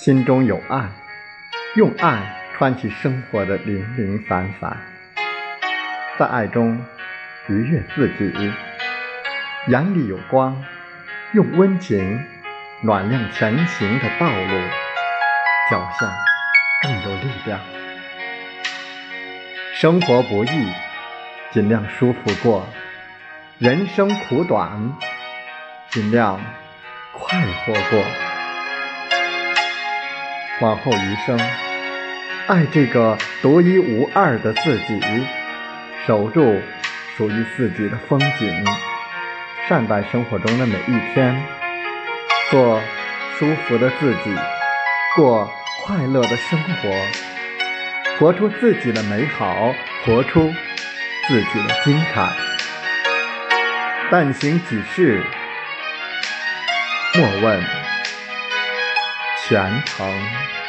心中有爱，用爱穿起生活的零零散散，在爱中愉悦自己，眼里有光，用温情暖亮前行的道路，脚下更有力量。生活不易，尽量舒服过；人生苦短，尽量快活过。往后余生，爱这个独一无二的自己，守住属于自己的风景，善待生活中的每一天，做舒服的自己，过快乐的生活，活出自己的美好，活出自己的精彩。但行几世，莫问全程。